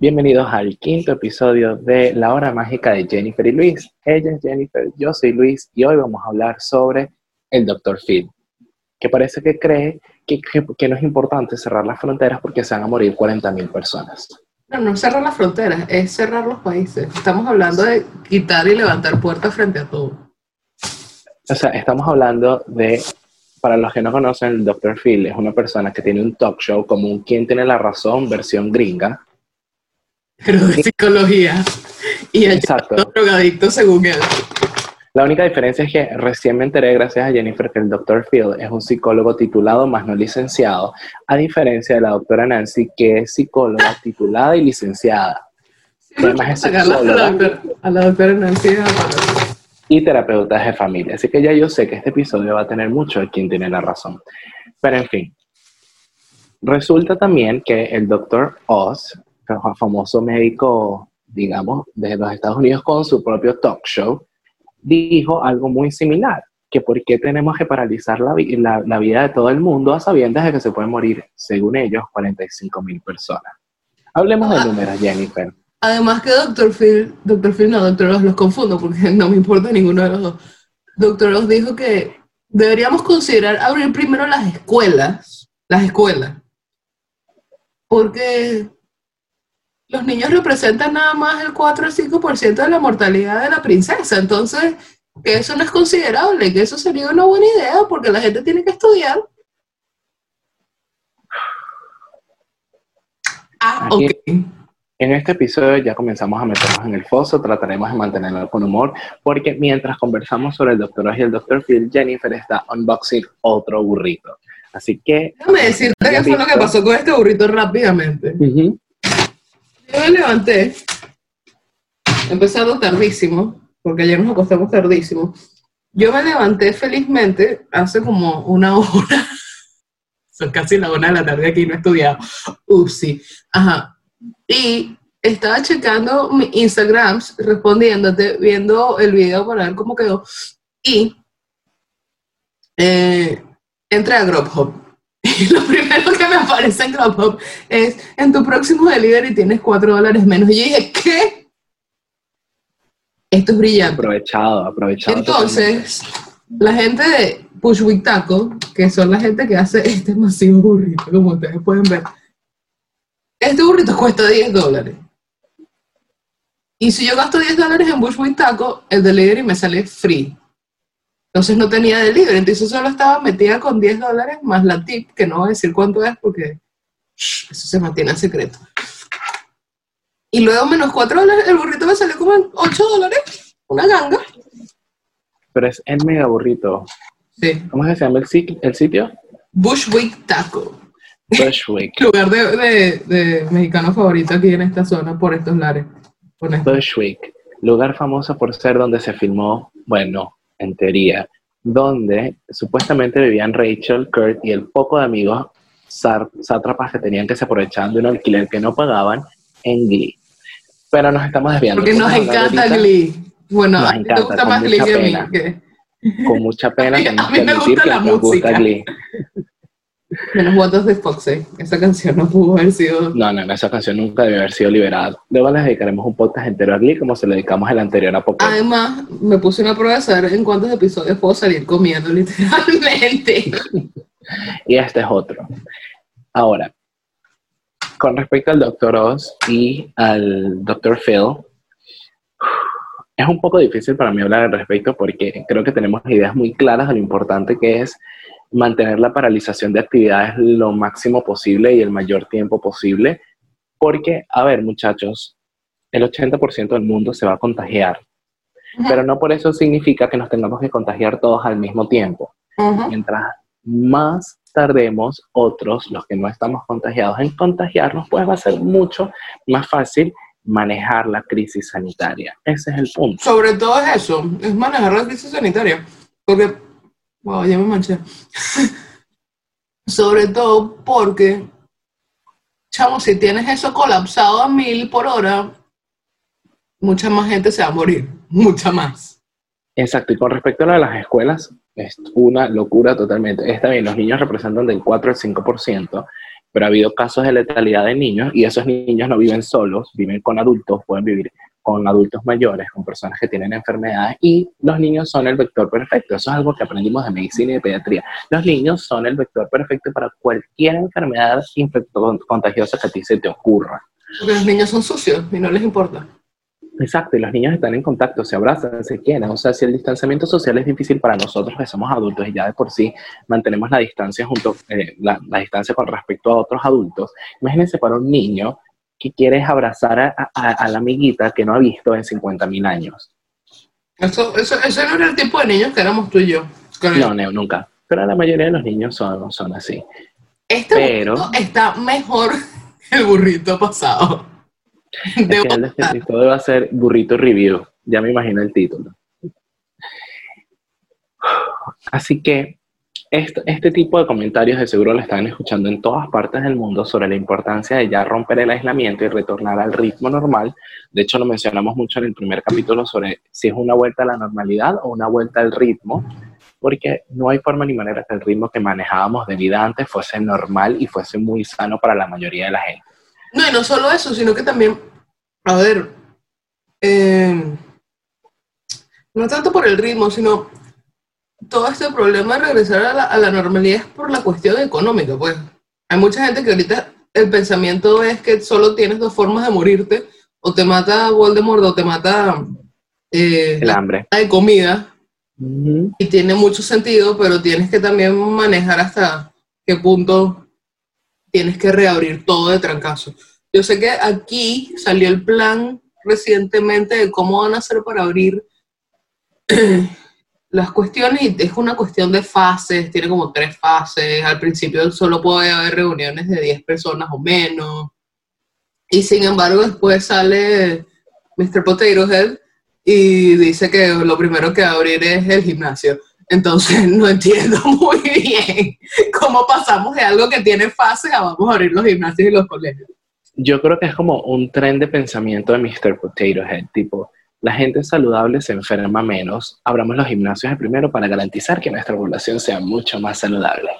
Bienvenidos al quinto episodio de La Hora Mágica de Jennifer y Luis. Ella es Jennifer, yo soy Luis y hoy vamos a hablar sobre el Dr. Phil, que parece que cree que, que, no es importante cerrar las fronteras porque se van a morir 40.000 personas. No, no cerrar las fronteras, es cerrar los países. Estamos hablando de quitar y levantar puertas frente a todo. O sea, estamos hablando de, para los que no conocen, el Dr. Phil es una persona que tiene un talk show como un Quien tiene la razón, versión gringa, pero de psicología. Y el drogadicto según él. La única diferencia es que recién me enteré, gracias a Jennifer, que el Dr. Phil es un psicólogo titulado más no licenciado, a diferencia de la doctora Nancy, que es psicóloga titulada y licenciada. además es a la doctora Nancy y terapeuta de familia. Así que ya yo sé que este episodio va a tener mucho de quien tiene la razón. Pero en fin, resulta también que el Dr. Oz famoso médico, digamos, de los Estados Unidos con su propio talk show, dijo algo muy similar, que por qué tenemos que paralizar la, la, vida de todo el mundo a sabiendas de que se pueden morir, según ellos, 45 mil personas. Hablemos de ah. números, Jennifer. Además que Dr. Phil, Dr. Phil no, Dr. Oz los confundo porque no me importa ninguno de los dos. Dr. Oz dijo que deberíamos considerar abrir primero las escuelas, las escuelas, porque los niños representan nada más el 4 o 5% de la mortalidad de la princesa. Entonces, que eso no es considerable, que eso sería una buena idea porque la gente tiene que estudiar. Ah, ok. En este episodio ya comenzamos a meternos en el foso, trataremos de mantenerlo con humor, porque mientras conversamos sobre el doctor y el doctor Phil, Jennifer está unboxing otro burrito. Así que... Déjame decirte qué fue lo que pasó con este burrito rápidamente. Yo me levanté, empezando tardísimo, porque ayer nos acostamos tardísimo. Yo me levanté felizmente hace como una hora. Son casi la una de la tarde aquí, no he estudiado. Upsi. Ajá. Y estaba checando mi Instagram, respondiéndote, viendo el video para ver cómo quedó. Y eh, entré a Grubhub lo primero que me aparece en Grubhub es, en tu próximo delivery tienes 4 dólares menos. Y yo dije, ¿qué? Esto es brillante. Aprovechado, aprovechado. Entonces, la gente de Pushwick Taco, que son la gente que hace este masivo burrito, como ustedes pueden ver, este burrito cuesta 10 dólares. Y si yo gasto 10 dólares en Bushwick Taco, el delivery me sale free. Entonces no tenía delivery, entonces solo estaba metida con 10 dólares más la tip, que no voy a decir cuánto es porque eso se mantiene en secreto. Y luego menos 4 dólares, el burrito me salió como en 8 dólares, una ganga. Pero es el mega burrito. Sí. ¿Cómo se llama el, el sitio? Bushwick Taco. Bushwick. Lugar de, de, mexicano favorito aquí en esta zona por estos lares. Bushwick. Lugar famoso por ser donde se filmó, bueno, en teoría, donde supuestamente vivían Rachel, Kurt y el poco de amigos sátrapas que tenían que se aprovechaban de un alquiler que no pagaban en Glee. Pero nos estamos desviando. Porque nos encanta Glee. Bueno, a te gusta más Glee que a mí. Con mucha pena a mí, me gusta la música. Glee. Menos What Does the Fox Esa canción no pudo haber sido. No, no, esa canción nunca debe haber sido liberada. Luego les dedicaremos un podcast entero a Glee como se le dedicamos el anterior a Pokémon. Además, me puse una prueba de saber en cuántos episodios puedo salir comiendo, literalmente. y este es otro. Ahora, con respecto al Dr. Oz y al Dr. Phil, es un poco difícil para mí hablar al respecto porque creo que tenemos ideas muy claras de lo importante que es mantener la paralización de actividades lo máximo posible y el mayor tiempo posible, porque, a ver, muchachos, el 80% del mundo se va a contagiar, pero no por eso significa que nos tengamos que contagiar todos al mismo tiempo. Mientras más tardemos otros, los que no estamos contagiados, en contagiarnos, pues va a ser mucho más fácil manejar la crisis sanitaria. Ese es el punto. Sobre todo es eso, es manejar la crisis sanitaria. Porque Wow, ya me manché. Sobre todo porque, chamo, si tienes eso colapsado a mil por hora, mucha más gente se va a morir, mucha más. Exacto, y con respecto a lo de las escuelas, es una locura totalmente. Está bien, los niños representan del 4 al 5%, pero ha habido casos de letalidad de niños y esos niños no viven solos, viven con adultos, pueden vivir con adultos mayores, con personas que tienen enfermedades y los niños son el vector perfecto. Eso es algo que aprendimos de medicina y de pediatría. Los niños son el vector perfecto para cualquier enfermedad contagiosa que a ti se te ocurra. Porque los niños son sucios y no les importa. Exacto, y los niños están en contacto, se abrazan, se quieren. O sea, si el distanciamiento social es difícil para nosotros que somos adultos y ya de por sí mantenemos la distancia junto, eh, la, distancia con respecto a otros adultos, imagínense para un niño que quiere abrazar a, la amiguita que no ha visto en 50 mil años. Eso, eso, eso, no era el tipo de niños que éramos tú y yo. No, no, nunca. Pero la mayoría de los niños son, son así. Este Pero, está mejor que el burrito pasado. Es que el descriptor va a ser burrito review. Ya me imagino el título. Así que este, este, tipo de comentarios de seguro lo están escuchando en todas partes del mundo sobre la importancia de ya romper el aislamiento y retornar al ritmo normal. De hecho, lo mencionamos mucho en el primer capítulo sobre si es una vuelta a la normalidad o una vuelta al ritmo, porque no hay forma ni manera que el ritmo que manejábamos de vida antes fuese normal y fuese muy sano para la mayoría de la gente. No, y no solo eso, sino que también, a ver, eh, no tanto por el ritmo, sino todo este problema de regresar a la, normalidad es por la cuestión económica, pues. Hay mucha gente que ahorita el pensamiento es que solo tienes dos formas de morirte, o te mata Voldemort o te mata eh, el hambre de comida. Y tiene mucho sentido, pero tienes que también manejar hasta qué punto tienes que reabrir todo de trancazo. Yo sé que aquí salió el plan recientemente de cómo van a hacer para abrir las cuestiones, es una cuestión de fases, tiene como tres fases. Al principio solo puede haber reuniones de 10 personas o menos. Y sin embargo, después sale Mr. Potato Head y dice que lo primero que va a abrir es el gimnasio. Entonces no entiendo muy bien cómo pasamos de algo que tiene fases a vamos a abrir los gimnasios y los colegios. Yo creo que es como un tren de pensamiento de Mr. Potato Head, tipo, la gente saludable se enferma menos. Abramos los gimnasios primero para garantizar que nuestra población sea mucho más saludable.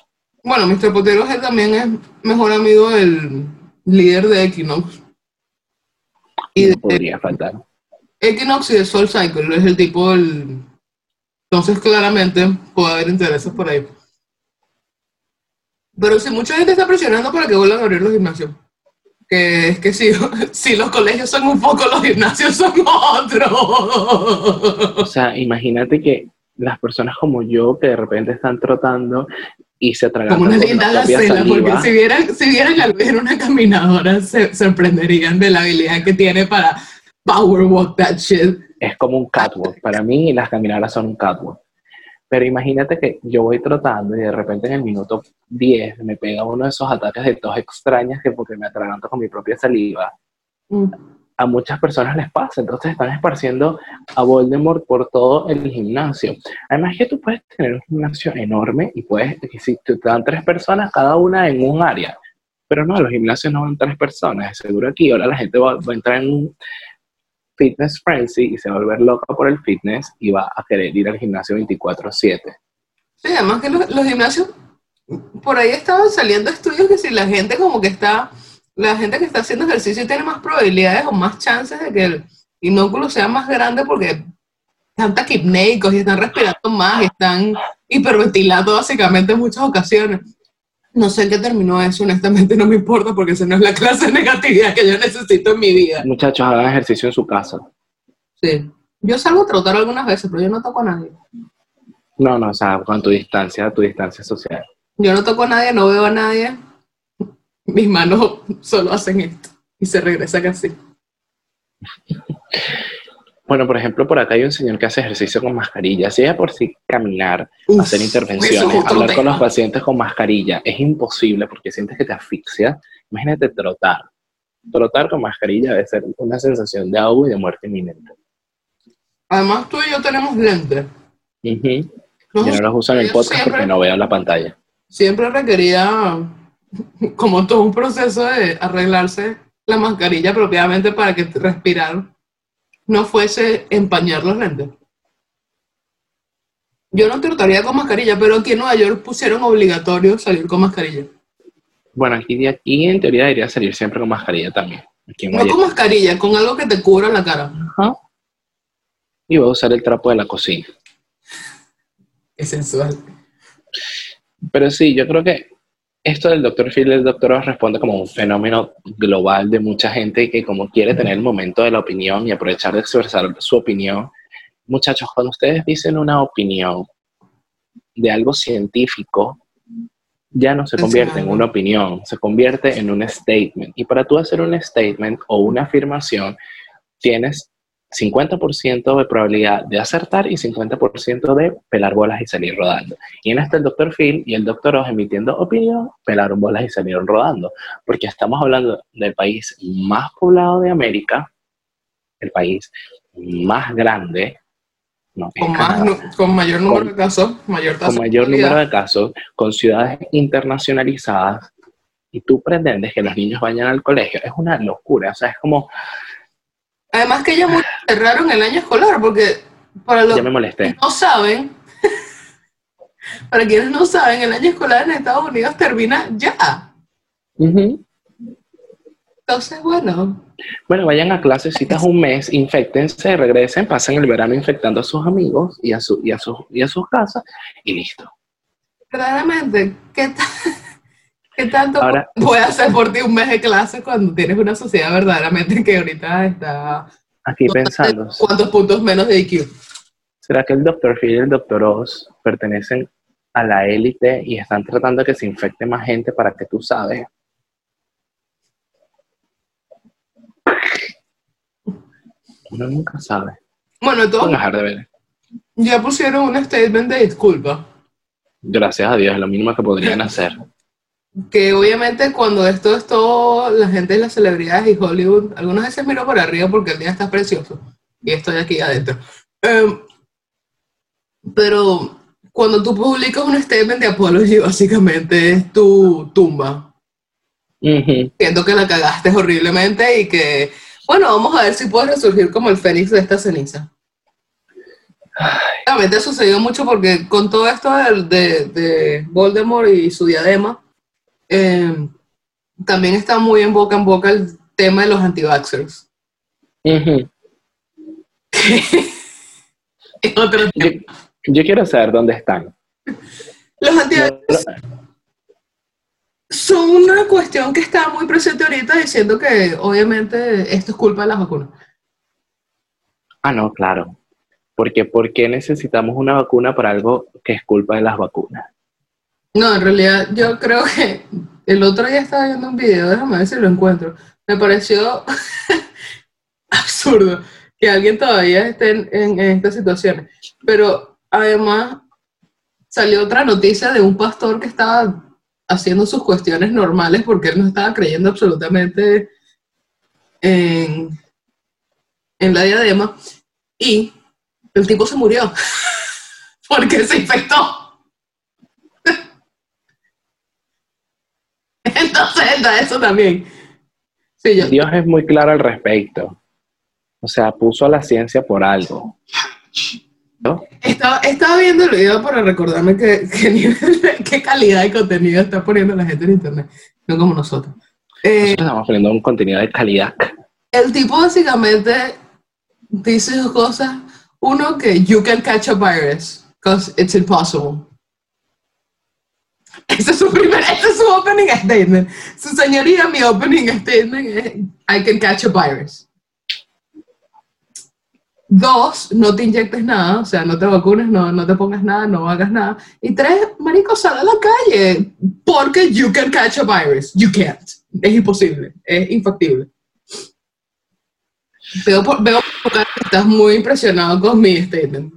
Bueno, Mr. Potero también es mejor amigo del líder de Equinox. Y podría faltar. Equinox y de Soul Cycle es el tipo del... Entonces, claramente, puede haber intereses por ahí. Pero si mucha gente está presionando para que vuelvan a abrir los gimnasios que es que si, si los colegios son un poco, los gimnasios son otros. O sea, imagínate que las personas como yo que de repente están trotando y se atragan como una linda gacela, porque si vieran, si vieran en una caminadora se sorprenderían de la habilidad que tiene para power walk that shit. Es como un catwalk. Para mí las caminadoras son un catwalk. Pero imagínate que yo voy trotando y de repente en el minuto 10 me pega uno de esos ataques de tos extrañas que porque me atraganto con mi propia saliva. Mm. A muchas personas les pasa, entonces están esparciendo a Voldemort por todo el gimnasio. Además que tú puedes tener un gimnasio enorme y puedes, si te dan tres personas, cada una en un área. Pero no, los gimnasios no van tres personas, seguro aquí ahora la gente va, va a entrar en un, fitness frenzy y se va a volver loca por el fitness y va a querer ir al gimnasio 24/7. Sí, además que los, gimnasios, por ahí estaban saliendo estudios que si la gente como que está, la gente que está haciendo ejercicio tiene más probabilidades o más chances de que el inóculo sea más grande porque están taquipneicos y están respirando más y están hiperventilando básicamente en muchas ocasiones. No sé qué terminó eso, honestamente no me importa porque esa no es la clase de negatividad que yo necesito en mi vida. Muchachos, hagan ejercicio en su casa. Sí. Yo salgo a trotar algunas veces, pero yo no toco a nadie. No, no, o sea, con tu distancia, tu distancia social. Yo no toco a nadie, no veo a nadie. Mis manos solo hacen esto y se regresa casi. Bueno, por ejemplo, por acá hay un señor que hace ejercicio con mascarilla. Si ella por sí caminar, hacer intervenciones, hablar con los pacientes con mascarilla, es imposible porque sientes que te asfixia. Imagínate trotar. Trotar con mascarilla debe ser una sensación de agua y de muerte inminente. Además, tú y yo tenemos lentes. yo no los uso en el podcast porque no veo la pantalla. Siempre requería como todo un proceso de arreglarse la mascarilla propiamente para que respirar no fuese empañar los lentes. Yo no trataría con mascarilla, pero aquí en Nueva York pusieron obligatorio salir con mascarilla. Bueno, aquí, de aquí en teoría debería salir siempre con mascarilla también. Aquí en No con mascarilla, con algo que te cubra la cara. Ajá. Y voy a usar el trapo de la cocina. Es sensual. Pero sí, yo creo que esto del Dr. Phil el. Oz responde como un fenómeno global de mucha gente que como quiere tener el momento de la opinión y aprovechar de expresar su opinión. Muchachos, cuando ustedes dicen una opinión de algo científico, ya no se convierte en una opinión, se convierte en un statement. Y para tú hacer un statement o una afirmación, tienes 50% de probabilidad de acertar y 50% de pelar bolas y salir rodando. Y en este el Dr. Phil y el Dr. Oz emitiendo opinión, pelaron bolas y salieron rodando. Porque estamos hablando del país más poblado de América, el país más grande, no, Con, más, con mayor número Con- de casos, mayor tasa con mayor número de casos, con ciudades internacionalizadas, y tú pretendes que los niños vayan al colegio. Es una locura, o sea, es como, Además que ya muchos cerraron el año escolar porque para los que no saben, para quienes no saben, el año escolar en Estados Unidos termina ya. Entonces, bueno, Bueno, vayan a clases, citas un mes, infectense, regresen, pasen el verano infectando a sus amigos y a, su, y a, sus, y a sus casas y listo. verdaderamente, ¿qué, ta- qué tanto Ahora- puede hacer por ti un mes de clase cuando tienes una sociedad verdaderamente que ahorita está Aquí pensando, cuántos puntos menos de IQ? ¿será que el Dr. Phil y el Dr. Oz pertenecen a la élite y están tratando de que se infecte más gente para que tú sabes? Uno nunca sabe. Bueno, de ver. ya pusieron un statement de disculpa. Gracias a Dios, es lo mínimo que podrían hacer. Que obviamente cuando esto es todo, la gente de las celebridades y Hollywood, algunas veces miro por arriba porque el día está precioso y estoy aquí adentro. Em, pero cuando tú publicas un statement de apology, básicamente es tu tumba. Ujú. Siento que la cagaste horriblemente y que, bueno, vamos a ver si puedes resurgir como el fénix de esta ceniza. Realmente ha sucedido mucho porque con todo esto de, de, de Voldemort y su diadema, eh, también está muy en boca en boca el tema de los anti-vaxxers. Ujú. Es otro Yo, tema. yo quiero saber dónde están. Los anti son una cuestión que está muy presente ahorita diciendo que obviamente esto es culpa de las vacunas. Ah, no, claro. Porque ¿por qué necesitamos una vacuna para algo que es culpa de las vacunas? No, en realidad yo creo que el otro día estaba viendo un video, déjame ver si lo encuentro. Me pareció absurdo que alguien todavía esté en, estas situaciones. Pero además salió otra noticia de un pastor que estaba haciendo sus cuestiones normales porque él no estaba creyendo absolutamente en, en la diadema y el tipo se murió porque se infectó. Entonces está eso también. Sí, yo, Dios es muy claro al respecto. O sea, puso a la ciencia por algo. ¿No? estaba, estaba viendo el video para recordarme qué, qué calidad de contenido está poniendo la gente en internet, no como nosotros. Eh, Nosotros estamos poniendo un contenido de calidad. el tipo básicamente dice dos cosas. Uno, que you can catch a virus, because it's impossible. Ese es su primer, ese es su opening statement. Su señoría, mi opening statement es I can catch a virus. Dos, no te inyectes nada, o sea, no te vacunes, no, no te pongas nada, no hagas nada. Y tres, marico, sal a la calle, porque you can catch a virus. You can't. Es imposible, es infactible. Veo por, veo por que estás muy impresionado con mi statement.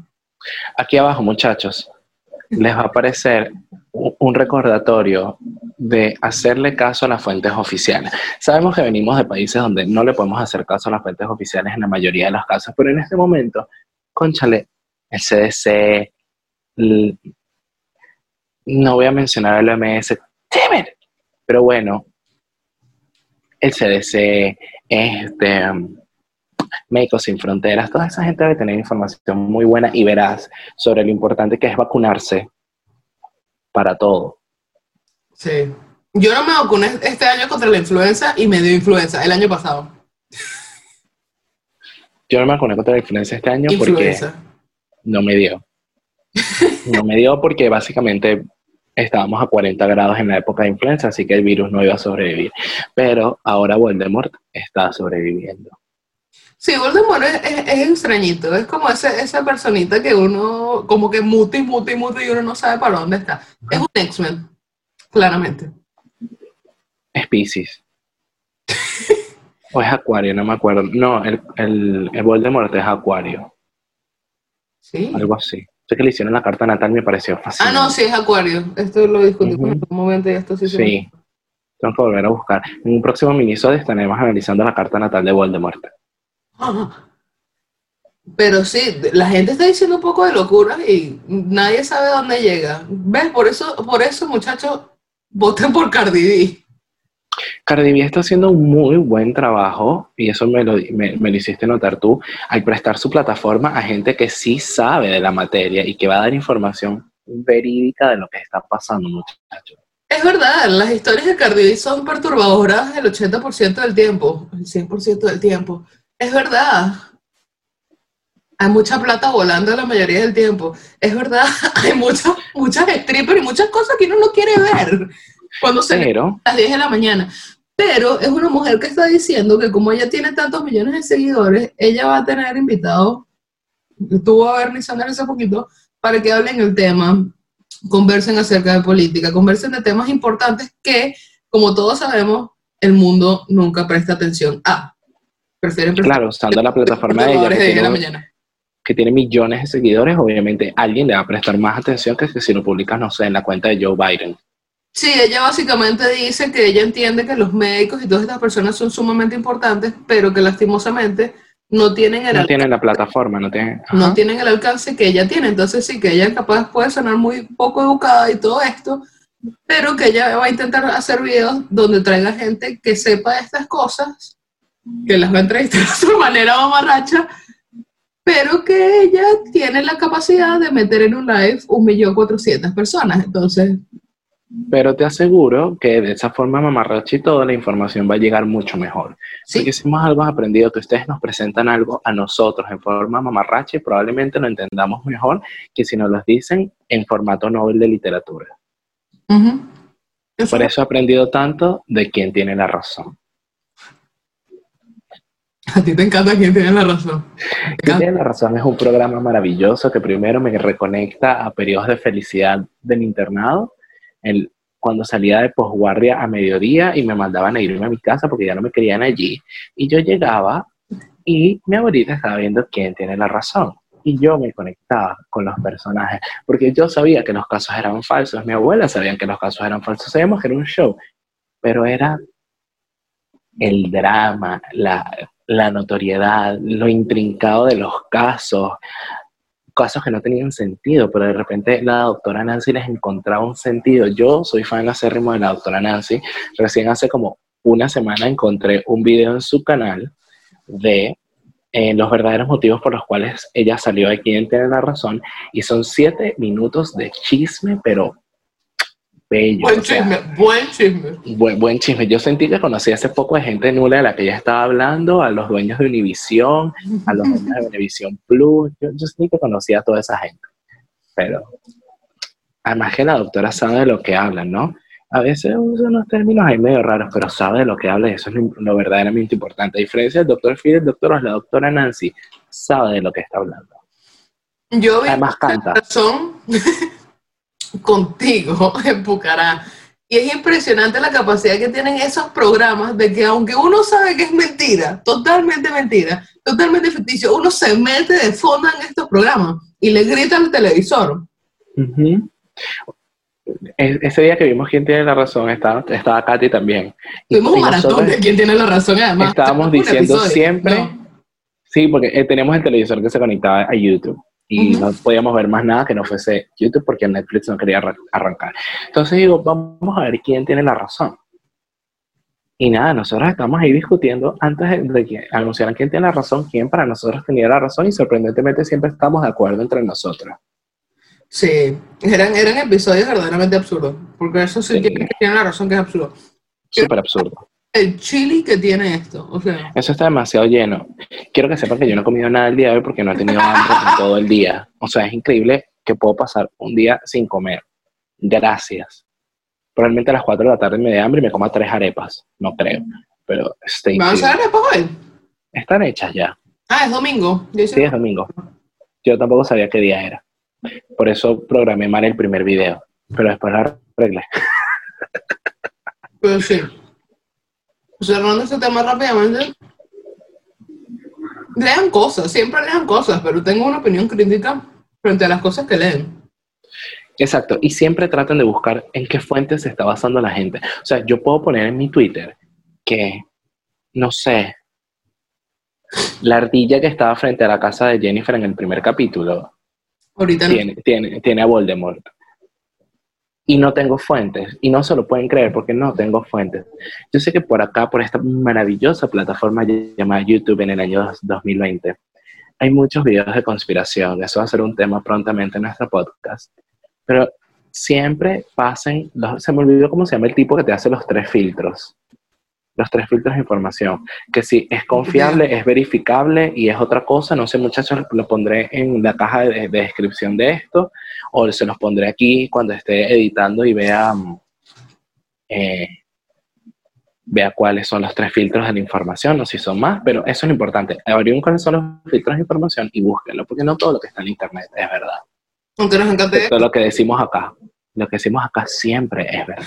Aquí abajo, muchachos, les va a aparecer un recordatorio de hacerle caso a las fuentes oficiales. Sabemos que venimos de países donde no le podemos hacer caso a las fuentes oficiales en la mayoría de los casos, pero en este momento, conchale, el CDC, no voy a mencionar el OMS, damn pero bueno, el CDC, este, Médicos Sin Fronteras, toda esa gente debe tener información muy buena y veraz sobre lo importante que es vacunarse para todo. Sí. Yo no me vacuné este año contra la influenza y me dio influenza el año pasado. Yo no me vacuné contra la influenza este año Influenza. porque no me dio. No me dio porque básicamente estábamos a 40 grados en la época de influenza, así que el virus no iba a sobrevivir. Pero ahora Voldemort está sobreviviendo. Sí, Voldemort es, es- es extrañito, es como ese, esa personita que uno como que muta y muta y uno no sabe para dónde está. Es un X-Men, claramente. Es Pisces. o es Acuario, no me acuerdo. No, el, el, el Voldemort es Acuario, Sí. algo así. Sé que le hicieron la carta natal me pareció Ah, fascinante. no, sí, es Acuario. Esto lo discutimos en algún momento y esto sí se Sí. Tengo que volver a buscar. En un próximo minisodio estaremos analizando la carta natal de Voldemort. Pero sí, la gente está diciendo un poco de locura y nadie sabe dónde llega. ¿Ves? Por eso, por eso, muchachos, voten por Cardi B. Cardi B está haciendo un muy buen trabajo, y eso me lo, me, me lo hiciste notar tú, al prestar su plataforma a gente que sí sabe de la materia y que va a dar información verídica de lo que está pasando, muchachos. Es verdad, las historias de Cardi B son perturbadoras el 80% del tiempo, el 100% del tiempo. Es verdad. Hay mucha plata volando la mayoría del tiempo. Es verdad, hay muchas, muchas strippers y muchas cosas que uno no quiere ver cuando se Pero, a las 10 de la mañana. Pero es una mujer que está diciendo que como ella tiene tantos millones de seguidores, ella va a tener invitados, tuvo a Bernie Sanders hace poquito, para que hablen el tema, conversen acerca de política, conversen de temas importantes que, como todos sabemos, el mundo nunca presta atención a. Prefieren prestar claro, usando la plataforma de ella, que de 10 de la tiene, mañana. que tiene millones de seguidores, obviamente alguien le va a prestar más atención que si lo publicas, no sé, en la cuenta de Joe Biden. Sí, ella básicamente dice que ella entiende que los médicos y todas estas personas son sumamente importantes, pero que lastimosamente no tienen el, No alcance, tienen la plataforma, no tienen... no ajá. tienen el alcance que ella tiene. Entonces sí, que ella capaz puede sonar muy poco educada y todo esto, pero que ella va a intentar hacer videos donde traiga gente que sepa estas cosas, que las va a entrevistar de su manera mamarracha, pero que ella tiene la capacidad de meter en un live un millón cuatrocientas personas. Entonces, Pero te aseguro que de esa forma mamarracha y todo, la información va a llegar mucho mejor. sí, Porque si hemos algo aprendido, que ustedes nos presentan algo a nosotros en forma mamarracha y probablemente lo entendamos mejor que si nos lo dicen en formato Nobel de literatura. Por eso he aprendido tanto de quién tiene la razón. A ti te encanta quien tiene la razón. Quién tiene la razón es un programa maravilloso que primero me reconecta a periodos de felicidad del internado, el, cuando salía de posguardia a mediodía y me mandaban a irme a mi casa porque ya no me querían allí. Y yo llegaba y mi abuelita estaba viendo quién tiene la razón. Y yo me conectaba con los personajes, porque yo sabía que los casos eran falsos, mi abuela sabía que los casos eran falsos, sabíamos que era un show, pero era el drama, la, la notoriedad, lo intrincado de los casos, casos que no tenían sentido, pero de repente la doctora Nancy les encontraba un sentido. Yo soy fan acérrimo de la doctora Nancy, recién hace como una semana encontré un video en su canal de eh, los verdaderos motivos por los cuales ella salió de quien tiene la razón y son siete minutos de chisme, pero bello. Buen o sea, chisme, buen chisme. Buen, buen chisme. Yo sentí que conocí hace poco de gente nula de la que ella estaba hablando, a los dueños de Univision, a los dueños de Univision Plus. Yo, yo sentí que conocía a toda esa gente. Pero además que la doctora sabe de lo que habla, ¿no? A veces usa unos términos ahí medio raros, pero sabe de lo que habla y eso es lo, lo verdaderamente importante. A diferencia del doctor Phil, el doctor la doctora Nancy sabe de lo que está hablando. Yo vi Además canta. razón contigo en Pucará. Y es impresionante la capacidad que tienen esos programas de que aunque uno sabe que es mentira, totalmente mentira, totalmente ficticio, uno se mete de fondo en estos programas y le grita al televisor. E- Ese día que vimos quién tiene la razón, estaba, estaba Katy también. Y- Tuvimos un maratón de quién tiene la razón, además. Estábamos diciendo episodio. siempre, No. sí, porque eh, teníamos el televisor que se conectaba a YouTube y no podíamos ver más nada que no fuese YouTube porque Netflix no quería arran- arrancar. Entonces digo, vamos a ver quién tiene la razón. Y nada, nosotros estamos ahí discutiendo antes de- que anunciaran quién tiene la razón, quién para nosotros tenía la razón y sorprendentemente siempre estamos de acuerdo entre nosotros. Sí, eran, eran episodios verdaderamente absurdos. Porque eso sí, Sí. tiene, tiene la razón que es absurdo. Súper absurdo. El chili que tiene esto, o sea, Eso está demasiado lleno. Quiero que sepan que yo no he comido nada el día de hoy porque no he tenido hambre en todo el día. O sea, es increíble que puedo pasar un día sin comer. Gracias. Probablemente a las 4 de la tarde me dé hambre y me coma tres arepas. No creo. Pero stay ¿me van a hacer arepas hoy? Están hechas ya. Ah, es domingo. Sí, es domingo. Yo tampoco sabía qué día era. Por eso programé mal el primer video. Pero después lo arreglé. Pero sí. Cerrando ese tema rápidamente. Lean cosas, siempre lean cosas, pero tengo una opinión crítica frente a las cosas que leen. Exacto, y siempre traten de buscar en qué fuentes se está basando la gente. O sea, yo puedo poner en mi Twitter que, no sé, la ardilla que estaba frente a la casa de Jennifer en el primer capítulo Ahorita no. tiene, tiene, tiene a Voldemort. Y no tengo fuentes, y no se lo pueden creer porque no tengo fuentes. Yo sé que por acá, por esta maravillosa plataforma llamada YouTube en el año 2020, hay muchos videos de conspiración. Eso va a ser un tema prontamente en nuestro podcast. Pero siempre pasen, los- se me olvidó cómo se llama el tipo que te hace los tres filtros. Los tres filtros de información. Que si es confiable, es verificable y es otra cosa. No sé, muchachos, lo pondré en la caja de, de descripción de esto o se los pondré aquí cuando esté editando y vea, mm, eh, vea cuáles son los tres filtros de la información o si son más. Pero eso es lo importante. Averigüen cuáles son los filtros de información y búsquenlo porque no todo lo que está en internet es verdad. Aunque nos encante, Excepto lo que decimos acá. Lo que decimos acá siempre es verdad.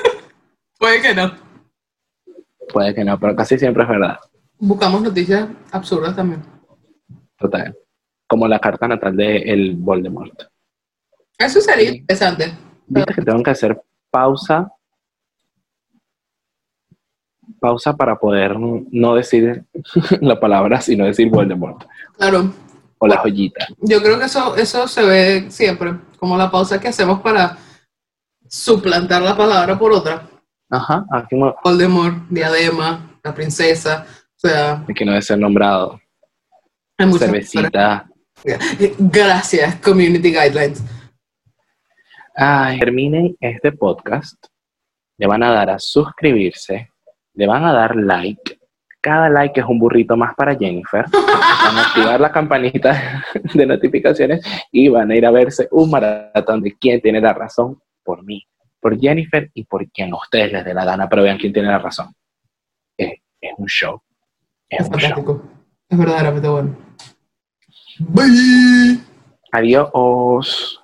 puede que no. Puede que no, pero casi siempre es verdad. Buscamos noticias absurdas también. Total. Como la carta natal de el Voldemort. Eso sería interesante. Viste que tengo que hacer pausa. Pausa para poder no decir la palabra, sino decir Voldemort. Claro, O la joyita. yo creo que eso, eso se ve siempre, como la pausa que hacemos para suplantar la palabra por otra. Ajá, aquí no, Voldemort, Diadema, la princesa, o sea, que no debe ser nombrado. hay muchas Cervecita. Gracias, Community Guidelines. Ay, terminen este podcast, le van a dar a suscribirse, le van a dar like. Cada like es un burrito más para Jennifer. Van a activar la campanita de notificaciones y van a ir a verse un maratón de quién tiene la razón por mí, por Jennifer y por quien a ustedes les dé la gana, pero vean quién tiene la razón. Es, es un show. Es Es un show. fantástico. Es verdaderamente bueno. Bye. Adiós.